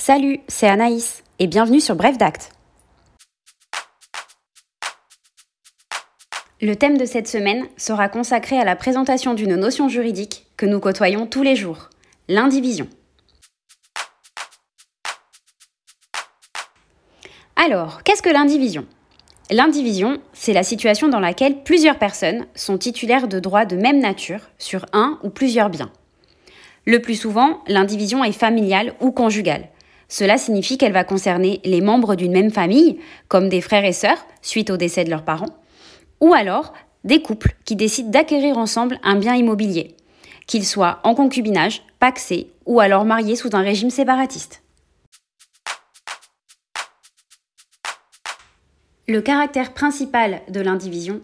Salut, c'est Anaïs et bienvenue sur Bref d'Acte. Le thème de cette semaine sera consacré à la présentation d'une notion juridique que nous côtoyons tous les jours, l'indivision. Alors, qu'est-ce que l'indivision? L'indivision, c'est la situation dans laquelle plusieurs personnes sont titulaires de droits de même nature sur un ou plusieurs biens. Le plus souvent, l'indivision est familiale ou conjugale. Cela signifie qu'elle va concerner les membres d'une même famille, comme des frères et sœurs, suite au décès de leurs parents, ou alors des couples qui décident d'acquérir ensemble un bien immobilier, qu'ils soient en concubinage, paxés ou alors mariés sous un régime séparatiste. Le caractère principal de l'indivision,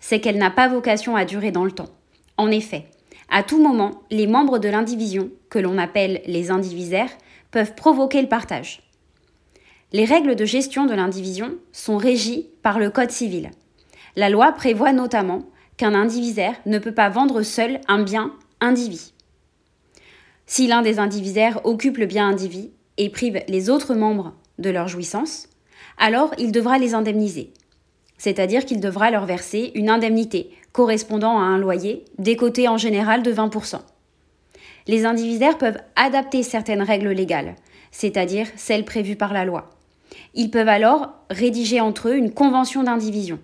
c'est qu'elle n'a pas vocation à durer dans le temps. En effet, à tout moment, les membres de l'indivision, que l'on appelle les indivisaires, peuvent provoquer le partage. Les règles de gestion de l'indivision sont régies par le Code civil. La loi prévoit notamment qu'un indivisaire ne peut pas vendre seul un bien indivis. Si l'un des indivisaires occupe le bien indivis et prive les autres membres de leur jouissance, alors il devra les indemniser. C'est-à-dire qu'il devra leur verser une indemnité correspondant à un loyer, décoté en général de 20%. Les indivisaires peuvent adapter certaines règles légales, c'est-à-dire celles prévues par la loi. Ils peuvent alors rédiger entre eux une convention d'indivision.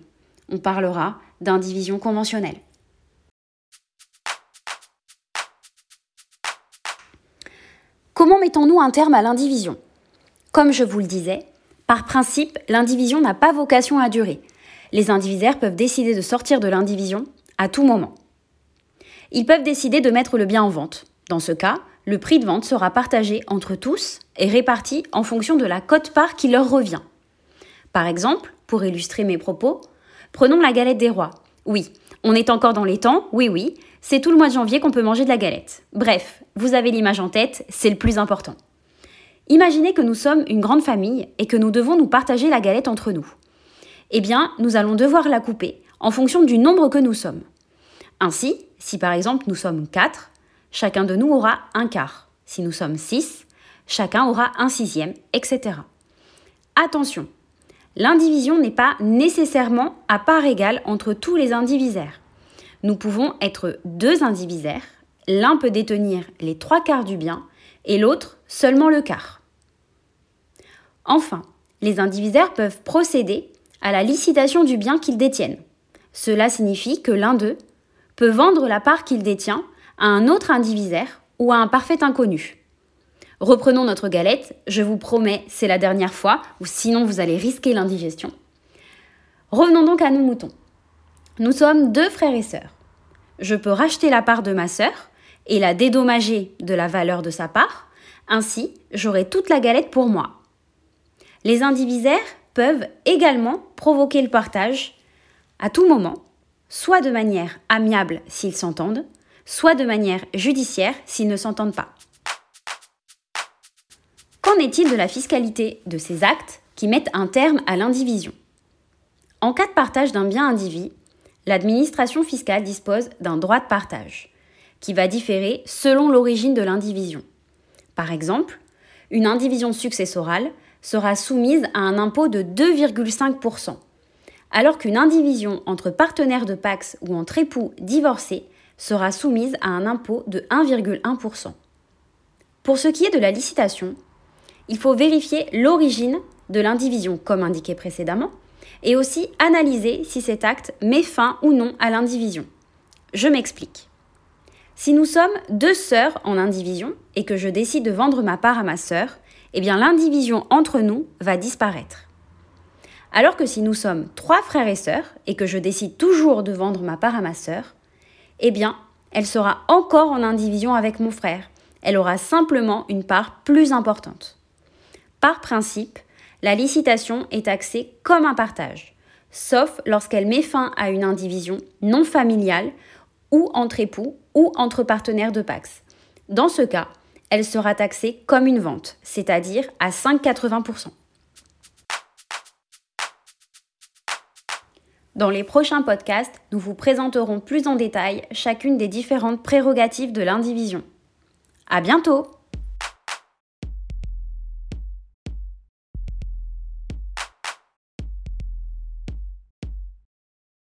On parlera d'indivision conventionnelle. Comment mettons-nous un terme à l'indivision? Comme je vous le disais, par principe, l'indivision n'a pas vocation à durer. Les indivisaires peuvent décider de sortir de l'indivision à tout moment. Ils peuvent décider de mettre le bien en vente. Dans ce cas, le prix de vente sera partagé entre tous et réparti en fonction de la cote-part qui leur revient. Par exemple, pour illustrer mes propos, prenons la galette des rois. Oui, on est encore dans les temps, oui oui, c'est tout le mois de janvier qu'on peut manger de la galette. Bref, vous avez l'image en tête, c'est le plus important. Imaginez que nous sommes une grande famille et que nous devons nous partager la galette entre nous. Eh bien, nous allons devoir la couper en fonction du nombre que nous sommes. Ainsi, si par exemple nous sommes 4, chacun de nous aura un quart. Si nous sommes 6, chacun aura un sixième, etc. Attention, l'indivision n'est pas nécessairement à part égale entre tous les indivisaires. Nous pouvons être deux indivisaires, l'un peut détenir les trois quarts du bien et l'autre seulement le quart. Enfin, les indivisaires peuvent procéder à la licitation du bien qu'ils détiennent. Cela signifie que l'un d'eux peut vendre la part qu'il détient à un autre indivisaire ou à un parfait inconnu. Reprenons notre galette, je vous promets, c'est la dernière fois, ou sinon vous allez risquer l'indigestion. Revenons donc à nos moutons. Nous sommes deux frères et sœurs. Je peux racheter la part de ma sœur et la dédommager de la valeur de sa part. Ainsi, j'aurai toute la galette pour moi. Les indivisaires peuvent également provoquer le partage à tout moment, soit de manière amiable s'ils s'entendent, soit de manière judiciaire s'ils ne s'entendent pas. Qu'en est-il de la fiscalité de ces actes qui mettent un terme à l'indivision? En cas de partage d'un bien indivis, l'administration fiscale dispose d'un droit de partage qui va différer selon l'origine de l'indivision. Par exemple, une indivision successorale sera soumise à un impôt de 2,5%, alors qu'une indivision entre partenaires de Pax ou entre époux divorcés sera soumise à un impôt de 1,1%. Pour ce qui est de la licitation, il faut vérifier l'origine de l'indivision comme indiqué précédemment, et aussi analyser si cet acte met fin ou non à l'indivision. Je m'explique. Si nous sommes deux sœurs en indivision et que je décide de vendre ma part à ma sœur, eh bien l'indivision entre nous va disparaître. Alors que si nous sommes trois frères et sœurs et que je décide toujours de vendre ma part à ma sœur, eh bien elle sera encore en indivision avec mon frère. Elle aura simplement une part plus importante. Par principe, la licitation est taxée comme un partage, sauf lorsqu'elle met fin à une indivision non familiale ou entre époux ou entre partenaires de Pax. Dans ce cas, elle sera taxée comme une vente, c'est-à-dire à 5,80%. Dans les prochains podcasts, nous vous présenterons plus en détail chacune des différentes prérogatives de l'indivision. À bientôt!